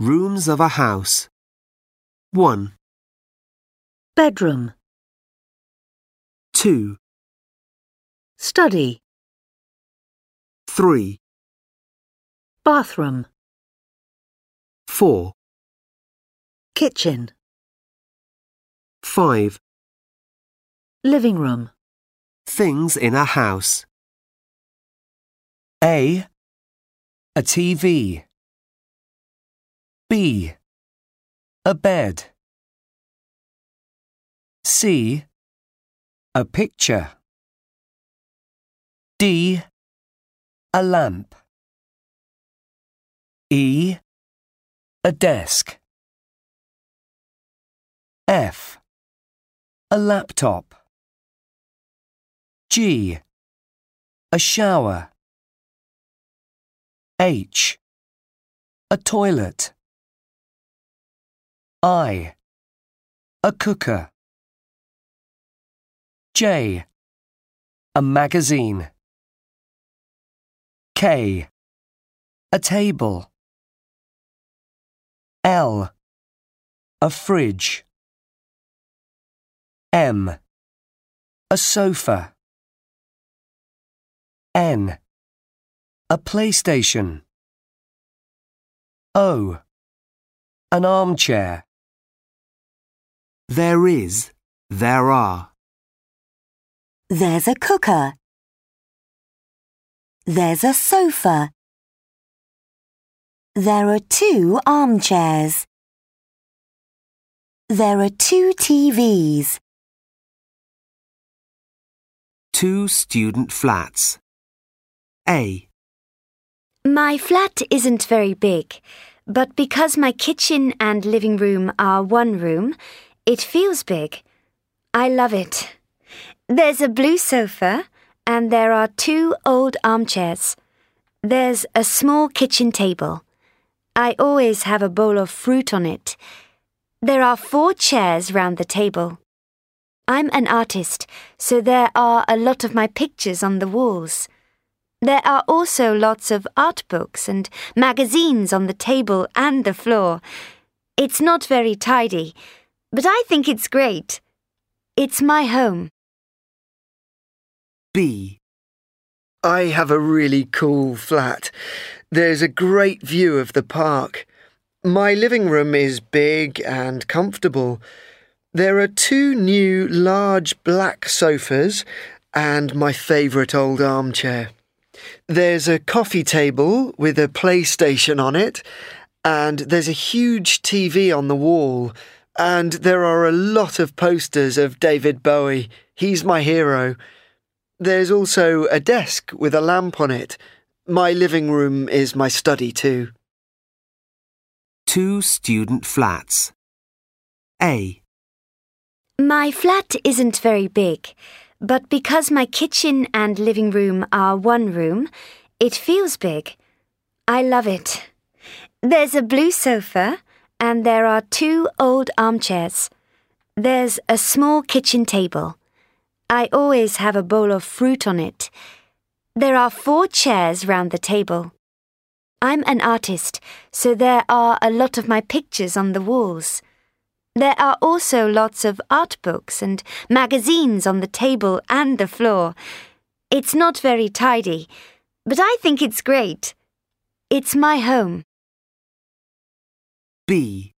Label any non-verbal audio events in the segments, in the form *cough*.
Rooms of a house. 1, bedroom, 2, study, 3, bathroom, 4, kitchen, 5. living room, Things in a house. A. A TV. B. A bed. C. A picture. D. A lamp. E. A desk. F. A laptop. G. A shower. H. A toilet. I. A cooker. J. A magazine. K. A table. L. A fridge. M. A sofa. N. A PlayStation. O. An armchair. There is, there are. There's a cooker. There's a sofa. There are two armchairs. There are two TVs. Two student flats. A, My flat isn't very big, but because my kitchen and living room are one room, it feels big. I love it. There's a blue sofa, and there are two old armchairs. There's a small kitchen table. I always have a bowl of fruit on it. There are four chairs round the table. I'm an artist, so there are a lot of my pictures on the walls. There are also lots of art books and magazines on the table and the floor. It's not very tidy, but I think it's great. It's my home. B, I have a really cool flat. There's a great view of the park. My living room is big and comfortable. There are two new large black sofas and my favourite old armchair. There's a coffee table with a PlayStation on it, and there's a huge TV on the wall, and there are a lot of posters of David Bowie. He's my hero. There's also a desk with a lamp on it. My living room is my study too. two student flats. A, My flat isn't very big, but because my kitchen and living room are one room, it feels big. I love it. There's a blue sofa, and there are two old armchairs. There's a small kitchen table. I always have a bowl of fruit on it. There are four chairs round the table. I'm an artist, so there are a lot of my pictures on the walls. There are also lots of art books and magazines on the table and the floor. It's not very tidy, but I think it's great. It's my home. B,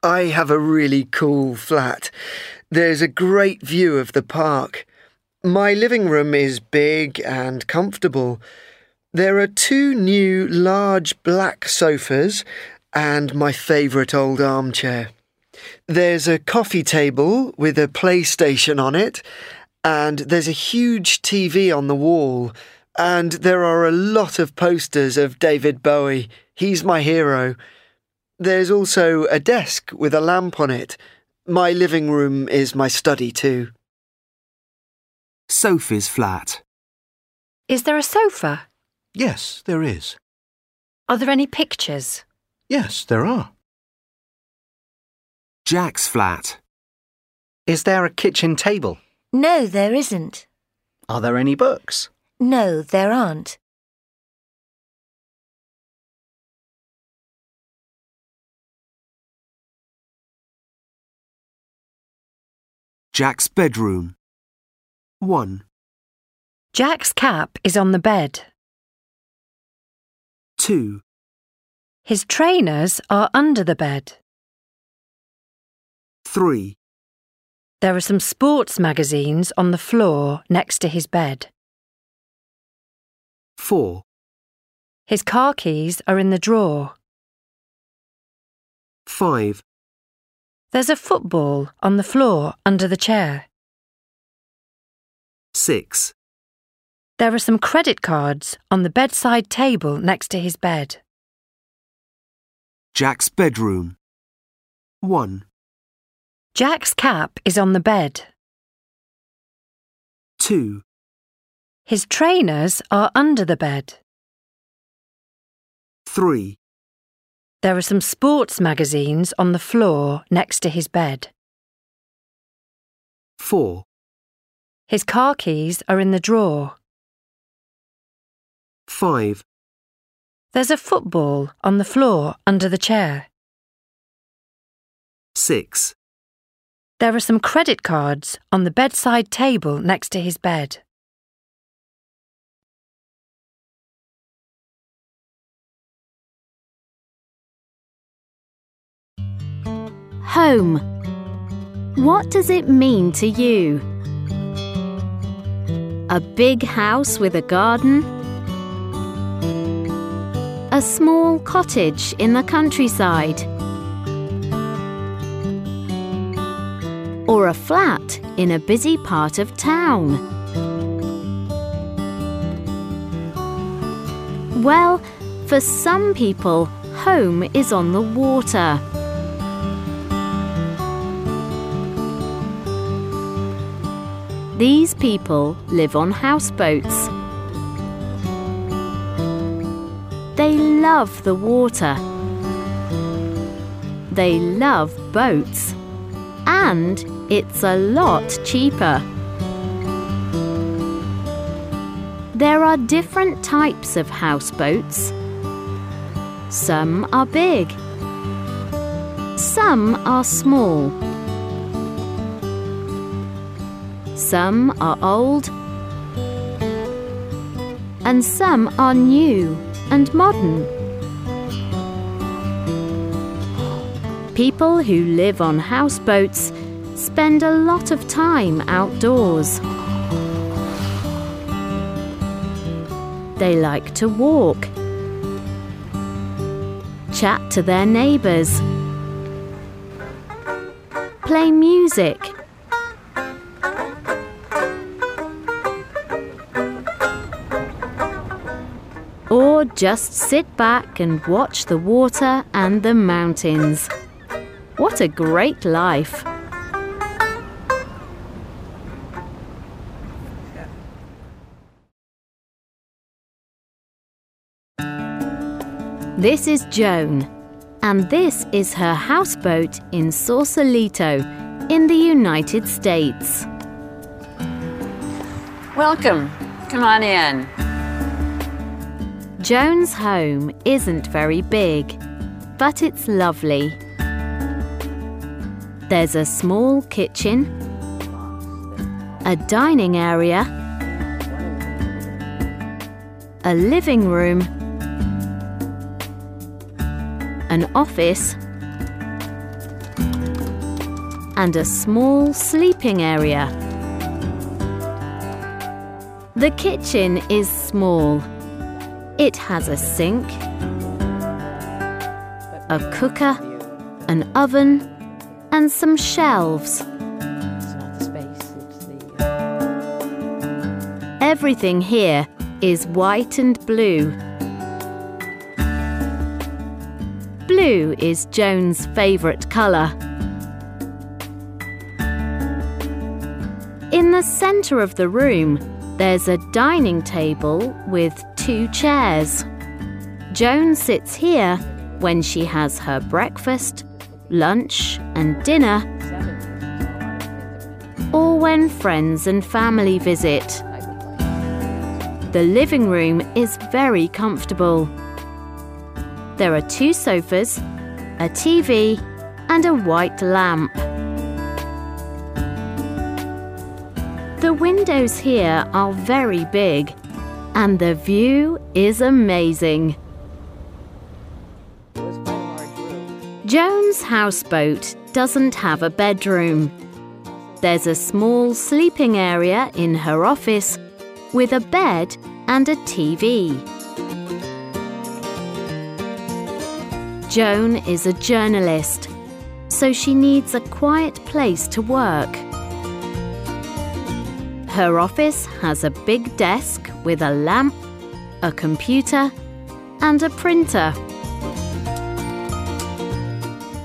I have a really cool flat. There's a great view of the park. My living room is big and comfortable. There are two new large black sofas and my favourite old armchair. There's a coffee table with a PlayStation on it, and there's a huge TV on the wall, and there are a lot of posters of David Bowie. He's my hero. There's also a desk with a lamp on it. My living room is my study too. Sophie's flat. Is there a sofa? Yes, there is. Are there any pictures? Yes, there are. Jack's flat. Is there a kitchen table? No, there isn't. Are there any books? No, there aren't. Jack's bedroom. 1, Jack's cap is on the bed. 2, His trainers are under the bed. 3, There are some sports magazines on the floor next to his bed. 4, His car keys are in the drawer. 5, There's a football on the floor under the chair. 6, There are some credit cards on the bedside table next to his bed. Jack's bedroom. 1, Jack's cap is on the bed. 2, His trainers are under the bed. 3, There are some sports magazines on the floor next to his bed. 4, His car keys are in the drawer. 5, There's a football on the floor under the chair. 6, There are some credit cards on the bedside table next to his bed. Home. What does it mean to you? A big house with a garden? A small cottage in the countryside? Or a flat in a busy part of town? Well, for some people, home is on the water. These people live on houseboats. They love the water. They love boats. And it's a lot cheaper. There are different types of houseboats. Some are big. Some are small. Some are old. And some are new and modern. People who live on houseboats spend a lot of time outdoors. They like to walk, chat to their neighbours, play music. Just sit back and watch the water and the mountains. What a great life! This is Joan, and this is her houseboat in Sausalito, in the United States. Welcome. Come on in. Joan's home isn't very big, but it's lovely. There's a small kitchen, a dining area, a living room, an office, and a small sleeping area. The kitchen is small. It has a sink, a cooker, an oven, and some shelves. Everything here is white and blue. Blue is Joan's favourite colour. In the centre of the room, there's a dining table with two chairs. Joan sits here when she has her breakfast, lunch, and dinner, or when friends and family visit. The living room is very comfortable. There are two sofas, a TV, and a white lamp. The windows here are very big, and the view is amazing. Joan's houseboat doesn't have a bedroom. There's a small sleeping area in her office with a bed and a TV. Joan is a journalist, so she needs a quiet place to work. Her office has a big desk with a lamp, a computer, and a printer.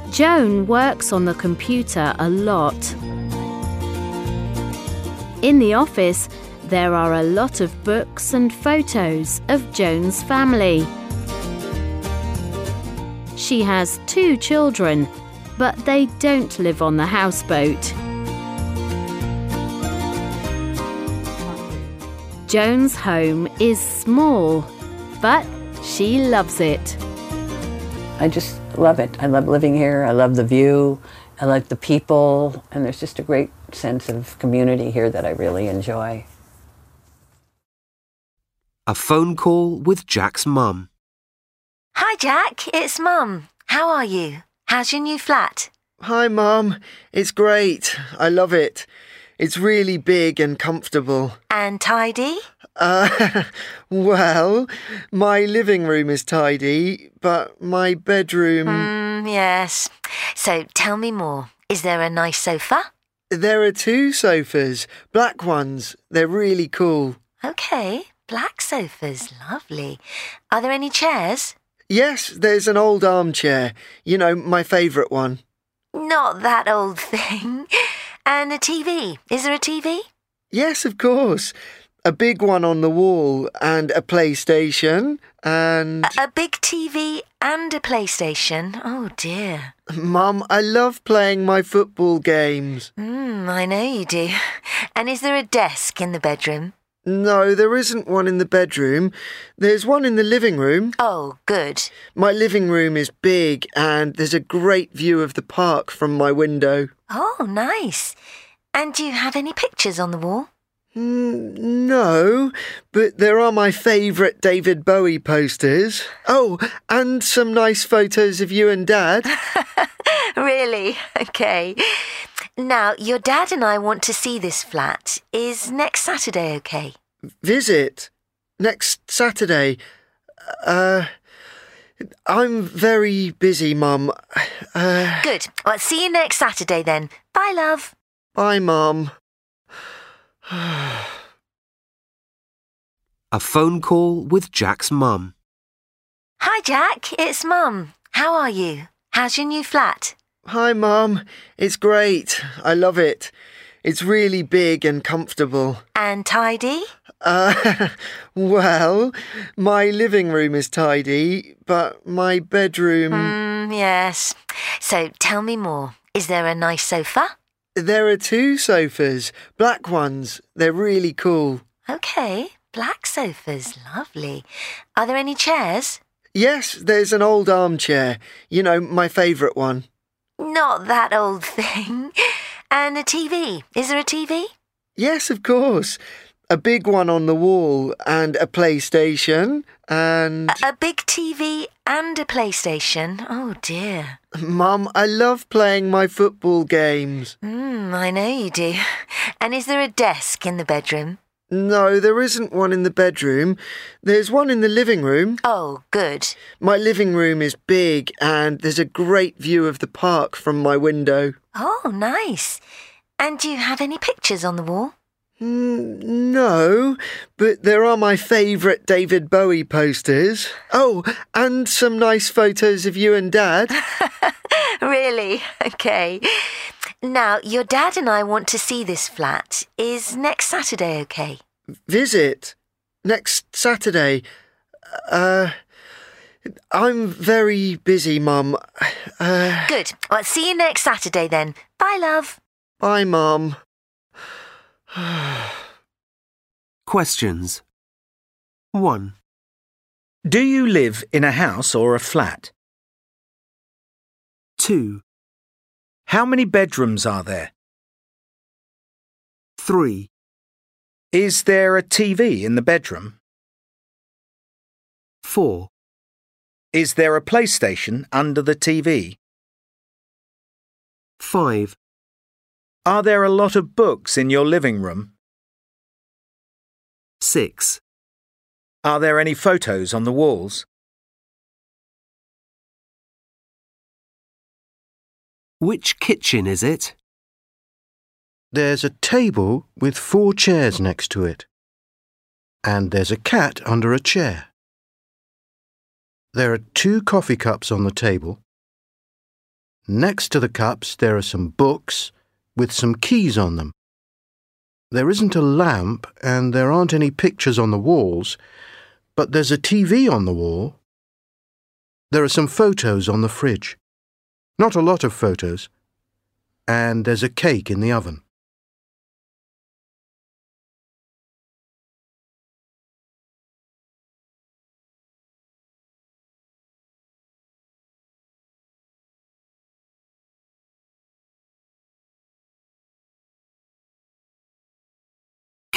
Joan works on the computer a lot. In the office, there are a lot of books and photos of Joan's family. She has two children, but they don't live on the houseboat. Joan's home is small, but she loves it. I just love it. I love living here. I love the view. I like the people. And there's just a great sense of community here that I really enjoy. A phone call with Jack's mum. Hi, Jack. It's Mum. How are you? How's your new flat? Hi, Mum. It's great. I love it. It's really big and comfortable. And tidy? Uh, *laughs* well, my living room is tidy, but my bedroom. Mm, yes. So tell me more. Is there a nice sofa? There are two sofas, black ones. They're really cool. Okay, black sofas. Lovely. Are there any chairs? Yes, there's an old armchair. You know, my favourite one. Not that old thing. *laughs* And a TV. Is there a TV? Yes, of course. A big one on the wall, and a PlayStation, and. A, a big TV and a PlayStation. Oh dear. Mum, I love playing my football games. Hmm, I know you do. *laughs* And is there a desk in the bedroom? No, there isn't one in the bedroom. There's one in the living room. Oh, good. My living room is big, and there's a great view of the park from my window. Oh, nice. And do you have any pictures on the wall? Mm, no, but there are my favourite David Bowie posters. Oh, and some nice photos of you and Dad. *laughs* *laughs* really? Okay. Now, your dad and I want to see this flat. Is next Saturday okay? Visit? Next Saturday? Uh. I'm very busy, Mum. Uh, Good. Well, see you next Saturday then. Bye, love. bye, Mum. *sighs* A phone call with Jack's mum. Hi, Jack. It's Mum. How are you? How's your new flat? Hi, Mum. It's great. I love it. It's really big and comfortable. And tidy? Uh, *laughs* well, my living room is tidy, but my bedroom. Mm, yes. So tell me more. Is there a nice sofa? There are two sofas, black ones. They're really cool. Okay. Black sofas. Lovely. Are there any chairs? Yes, there's an old armchair. You know, my favourite one. Not that old thing. And a TV. Is there a TV? Yes, of course. A big one on the wall, and a PlayStation, and. A, a big TV and a PlayStation. Oh dear. Mum, I love playing my football games. Hmm, I know you do. And is there a desk in the bedroom? No, there isn't one in the bedroom. There's one in the living room. Oh, good. My living room is big, and there's a great view of the park from my window. Oh, nice. And do you have any pictures on the wall? No, but there are my favourite David Bowie posters. Oh, and some nice photos of you and Dad. *laughs* really? Okay. Now, your dad and I want to see this flat. Is next Saturday okay? Visit? Next Saturday? Uh. I'm very busy, Mum. Uh, Good. Well, see you next Saturday then. Bye, love. bye, Mum. *sighs* Questions. 1, Do you live in a house or a flat? 2, How many bedrooms are there? 3, Is there a TV in the bedroom? 4. Is there a PlayStation under the TV? 5. Are there a lot of books in your living room? 6. Are there any photos on the walls? Which kitchen is it? There's a table with four chairs next to it. And there's a cat under a chair. There are two coffee cups on the table. Next to the cups, there are some books with some keys on them. There isn't a lamp and there aren't any pictures on the walls, but there's a TV on the wall. There are some photos on the fridge. Not a lot of photos. And there's a cake in the oven.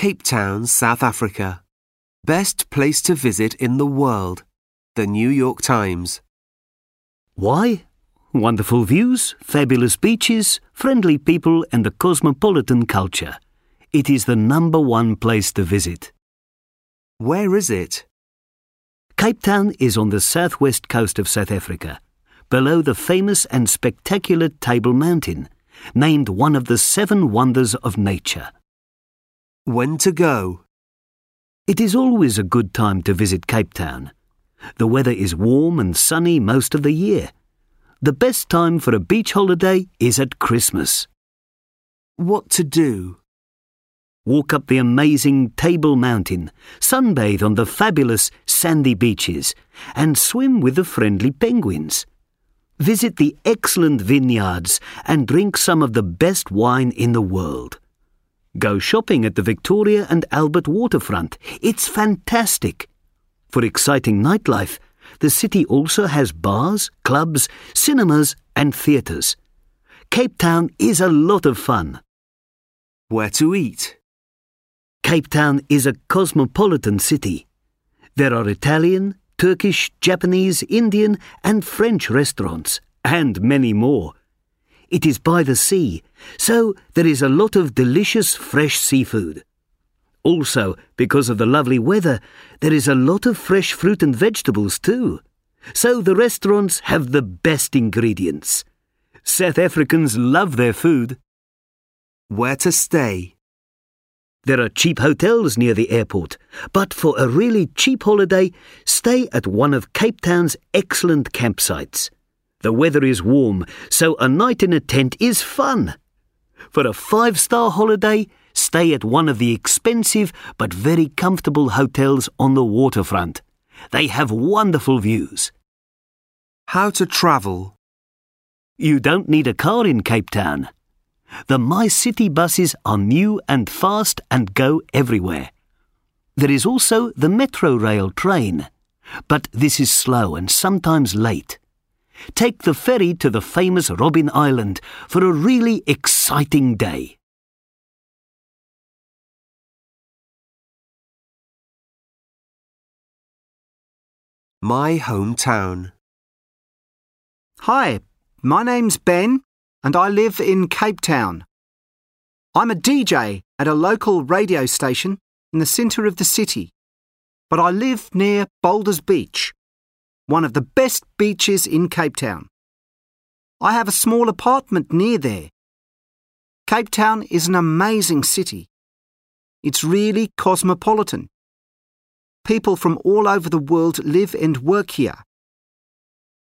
Cape Town, South Africa. Best place to visit in the world. The New York Times. Why? Wonderful views, fabulous beaches, friendly people, and a cosmopolitan culture. It is the number one place to visit. Where is it? Cape Town is on the southwest coast of South Africa, below the famous and spectacular Table Mountain, named one of the seven wonders of nature. When to go? It is always a good time to visit Cape Town. The weather is warm and sunny most of the year. The best time for a beach holiday is at Christmas. What to do? Walk up the amazing Table Mountain, sunbathe on the fabulous sandy beaches, and swim with the friendly penguins. Visit the excellent vineyards and drink some of the best wine in the world. Go shopping at the Victoria and Albert waterfront. It's fantastic. For exciting nightlife, the city also has bars, clubs, cinemas, and theatres. Cape Town is a lot of fun. Where to eat? Cape Town is a cosmopolitan city. There are Italian, Turkish, Japanese, Indian, and French restaurants, and many more. It is by the sea, so there is a lot of delicious fresh seafood. Also, because of the lovely weather, there is a lot of fresh fruit and vegetables too. So the restaurants have the best ingredients. South Africans love their food. Where to stay? There are cheap hotels near the airport, but for a really cheap holiday, stay at one of Cape Town's excellent campsites. The weather is warm, so a night in a tent is fun. For a five star holiday, stay at one of the expensive but very comfortable hotels on the waterfront. They have wonderful views. How to travel? You don't need a car in Cape Town. The MyCiTi buses are new and fast and go everywhere. There is also the Metro Rail train, but this is slow and sometimes late. Take the ferry to the famous Robben Island for a really exciting day. My hometown. Hi, my name's Ben, and I live in Cape Town. I'm a DJ at a local radio station in the centre of the city, but I live near Boulders Beach, one of the best beaches in Cape Town. I have a small apartment near there. Cape Town is an amazing city. It's really cosmopolitan. People from all over the world live and work here.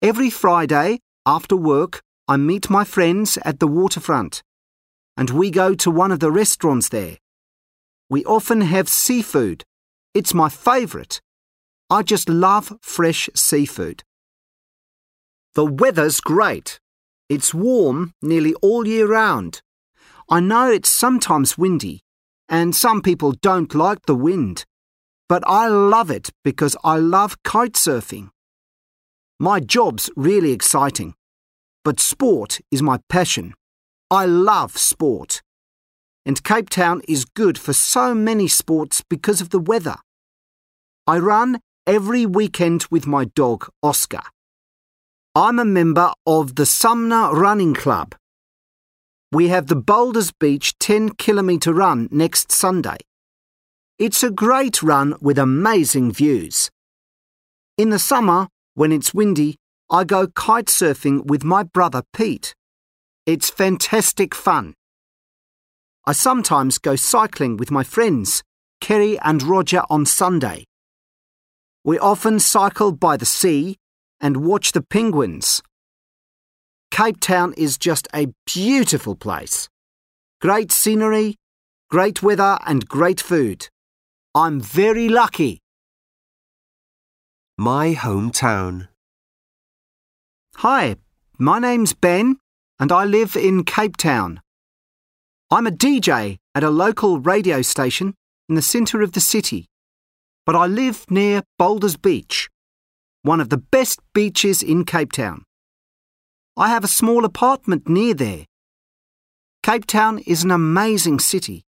Every Friday, after work, I meet my friends at the waterfront, and we go to one of the restaurants there. We often have seafood. It's my favourite. I just love fresh seafood. The weather's great. It's warm nearly all year round. I know it's sometimes windy, and some people don't like the wind, but I love it because I love kite surfing. My job's really exciting, but sport is my passion. I love sport. and Cape Town is good for so many sports because of the weather. I run every weekend with my dog, Oscar. I'm a member of the Sumner Running Club. We have the Boulders Beach 10 kilometre run next Sunday. It's a great run with amazing views. In the summer, when it's windy, I go kite surfing with my brother Pete. It's fantastic fun. I sometimes go cycling with my friends, Kerry and Roger, on Sunday. We often cycle by the sea and watch the penguins. Cape Town is just a beautiful place. Great scenery, great weather, and great food. I'm very lucky. My hometown. Hi, my name's Ben, and I live in Cape Town. I'm a DJ at a local radio station in the centre of the city, but I live near Boulders Beach, one of the best beaches in Cape Town. I have a small apartment near there. Cape Town is an amazing city.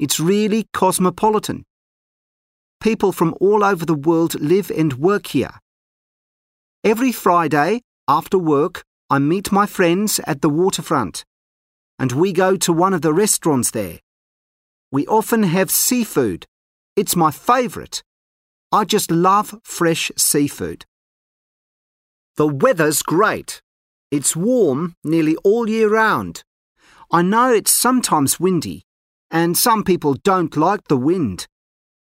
It's really cosmopolitan. People from all over the world live and work here. Every Friday, after work, I meet my friends at the waterfront, and we go to one of the restaurants there. We often have seafood. It's my favourite. I just love fresh seafood. The weather's great. It's warm nearly all year round. I know it's sometimes windy, and some people don't like the wind,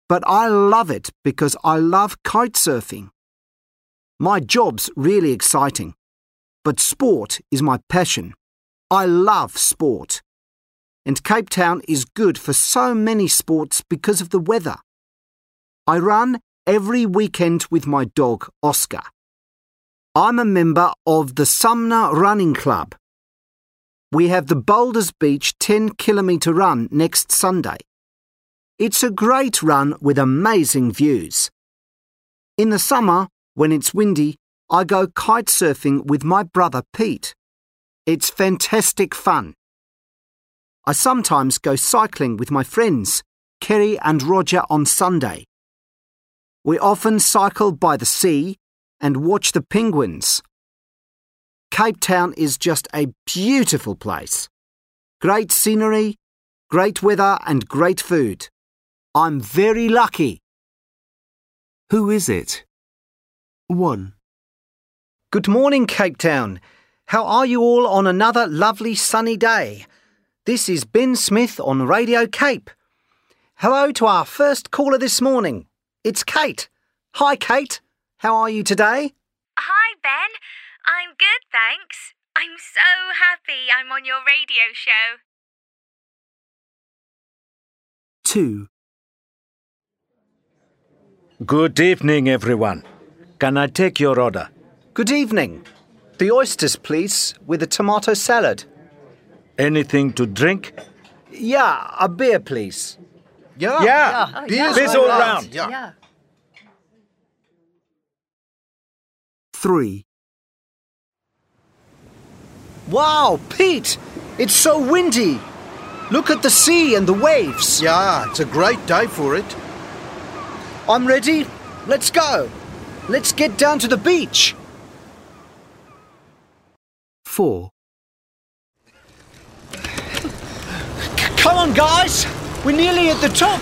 but I love it because I love kite surfing. My job's really exciting, but sport is my passion. I love sport. And Cape Town is good for so many sports because of the weather. I run every weekend with my dog, Oscar. I'm a member of the Sumner Running Club. We have the Boulders Beach 10 kilometre run next Sunday. It's a great run with amazing views. In the summer, when it's windy, I go kite surfing with my brother Pete. It's fantastic fun. I sometimes go cycling with my friends, Kerry and Roger, on Sunday. We often cycle by the sea and watch the penguins. Cape Town is just a beautiful place. Great scenery, great weather, and great food. I'm very lucky. Who is it? 1. Good morning, Cape Town. How are you all on another lovely sunny day? This is Ben Smith on Radio Cape. Hello to our first caller this morning. It's Kate. Hi, Kate. How are you today? Hi, Ben. I'm good, thanks. I'm so happy I'm on your radio show. 2. Good evening, everyone. Can I take your order? Good evening. The oysters, please, with a tomato salad. Anything to drink? Yeah, a beer, please. Yeah. Yeah. Oh, Beers Beers all round. Yeah. 3. Wow, Pete! It's so windy! Look at the sea and the waves. Yeah, it's a great day for it. I'm ready. Let's go. Let's get down to the beach. 4. Come on, guys. We're nearly at the top.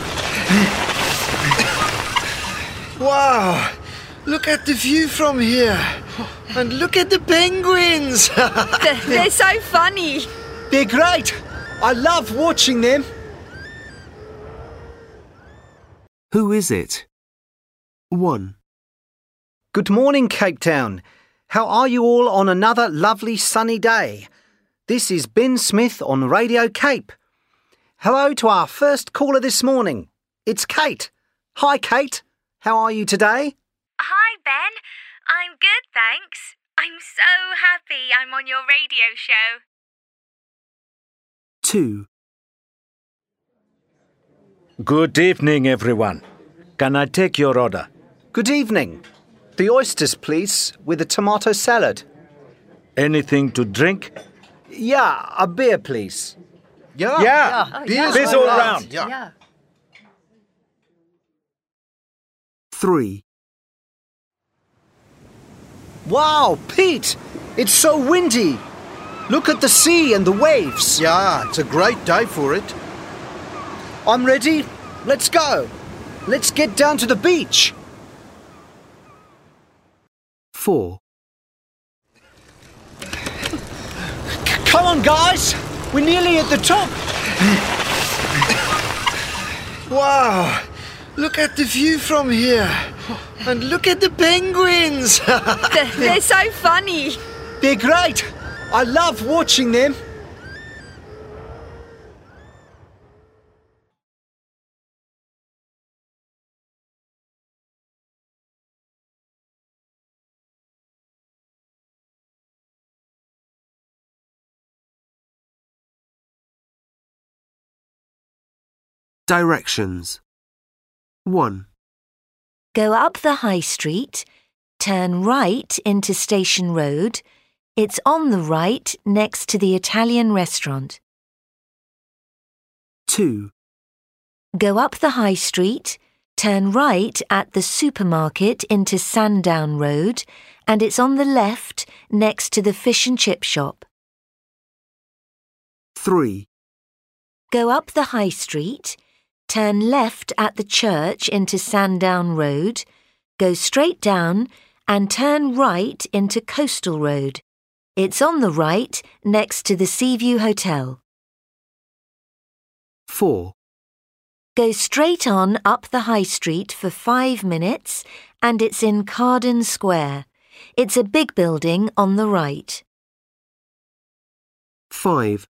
Wow! Look at the view from here. And look at the penguins. *laughs* They're, they're so funny. They're great. I love watching them. Who is it? 1. Good morning, Cape Town. How are you all on another lovely sunny day? This is Ben Smith on Radio Cape. Hello to our first caller this morning. It's Kate. Hi, Kate. How are you today? Hi, Ben. I'm good, thanks. I'm so happy I'm on your radio show. 2. Good evening, everyone. Can I take your order? Good evening. The oysters, please, with a tomato salad. Anything to drink? Yeah, a beer, please. Yeah. Yeah. Oh, Beers Beers all all round. round. Yeah. 3. Wow, Pete! It's so windy. Look at the sea and the waves. Yeah, it's a great day for it. I'm ready. Let's go. Let's get down to the beach. 4. Come on, guys. We're nearly at the top. Wow! Look at the view from here. And look at the penguins. They're, *laughs* they're so funny. They're great. I love watching them. Directions 1. Go up the high street, turn right into Station Road. It's on the right next to the Italian restaurant. 2. Go up the high street, turn right at the supermarket into Sandown Road, and it's on the left next to the fish and chip shop. 3. Go up the high street, turn left at the church into Sandown Road, go straight down, and turn right into Coastal Road. It's on the right next to the Seaview Hotel. 4. Go straight on up the high street for five minutes, and it's in Carden Square. It's a big building on the right. 5.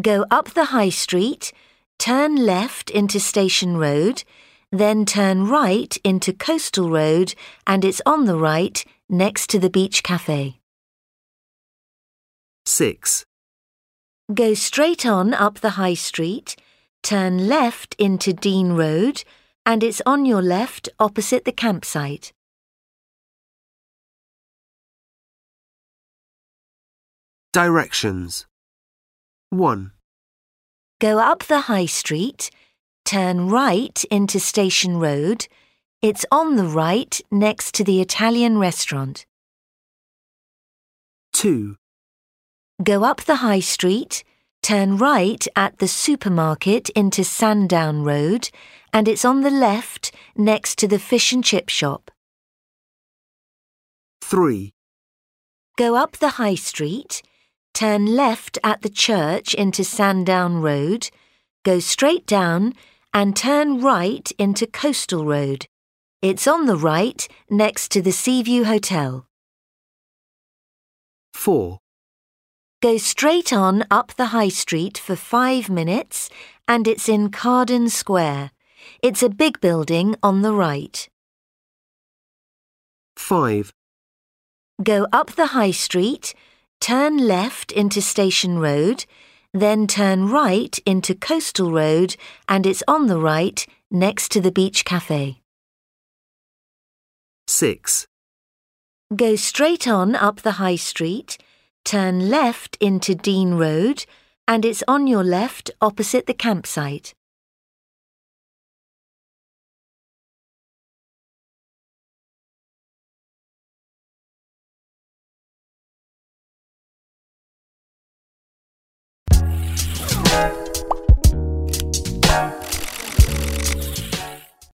Go up the high street, turn left into Station Road, then turn right into Coastal Road, and it's on the right next to the Beach Cafe. 6. Go straight on up the high street, turn left into Dean Road, and it's on your left opposite the campsite. Directions 1. Go up the high street, turn right into Station Road. It's on the right next to the Italian restaurant. 2. Go up the high street, turn right at the supermarket into Sandown Road, and it's on the left next to the fish and chip shop. 3. Go up the high street, turn left at the church into Sandown Road, go straight down, and turn right into Coastal Road. It's on the right next to the Seaview Hotel. 4. Go straight on up the high street for five minutes, and it's in Carden Square. It's a big building on the right. 5. Go up the high street, turn left into Station Road, then turn right into Coastal Road, and it's on the right next to the Beach Cafe. 6. Go straight on up the high street, turn left into Dean Road, and it's on your left opposite the campsite.